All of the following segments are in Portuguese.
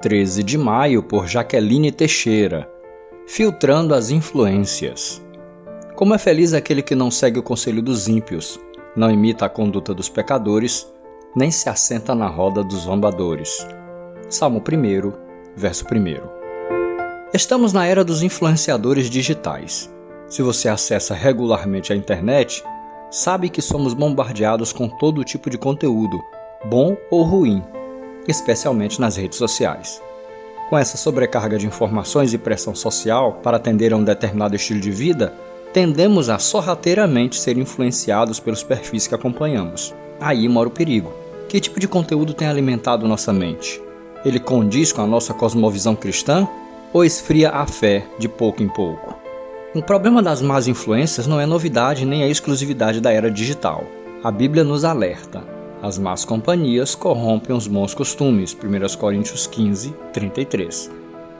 13 de maio, por Jaqueline Teixeira. Filtrando as influências. Como é feliz aquele que não segue o conselho dos ímpios, não imita a conduta dos pecadores, nem se assenta na roda dos zombadores. Salmo 1, verso 1. Estamos na era dos influenciadores digitais. Se você acessa regularmente a internet, sabe que somos bombardeados com todo tipo de conteúdo, bom ou ruim especialmente nas redes sociais. Com essa sobrecarga de informações e pressão social para atender a um determinado estilo de vida, tendemos a sorrateiramente ser influenciados pelos perfis que acompanhamos. Aí mora o perigo. Que tipo de conteúdo tem alimentado nossa mente? Ele condiz com a nossa cosmovisão cristã ou esfria a fé de pouco em pouco? O problema das más influências não é novidade nem a exclusividade da era digital. A Bíblia nos alerta. As más companhias corrompem os bons costumes. 1 Coríntios 15, 33.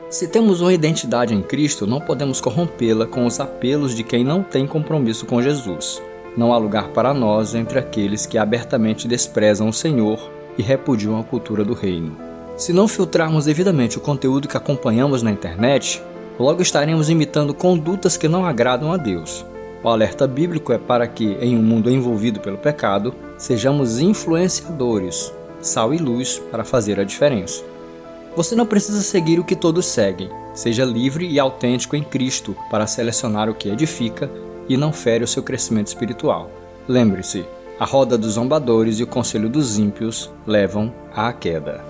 Se temos uma identidade em Cristo, não podemos corrompê-la com os apelos de quem não tem compromisso com Jesus. Não há lugar para nós entre aqueles que abertamente desprezam o Senhor e repudiam a cultura do reino. Se não filtrarmos devidamente o conteúdo que acompanhamos na internet, logo estaremos imitando condutas que não agradam a Deus. O alerta bíblico é para que, em um mundo envolvido pelo pecado, sejamos influenciadores, sal e luz para fazer a diferença. Você não precisa seguir o que todos seguem. Seja livre e autêntico em Cristo para selecionar o que edifica e não fere o seu crescimento espiritual. Lembre-se, a roda dos zombadores e o conselho dos ímpios levam à queda.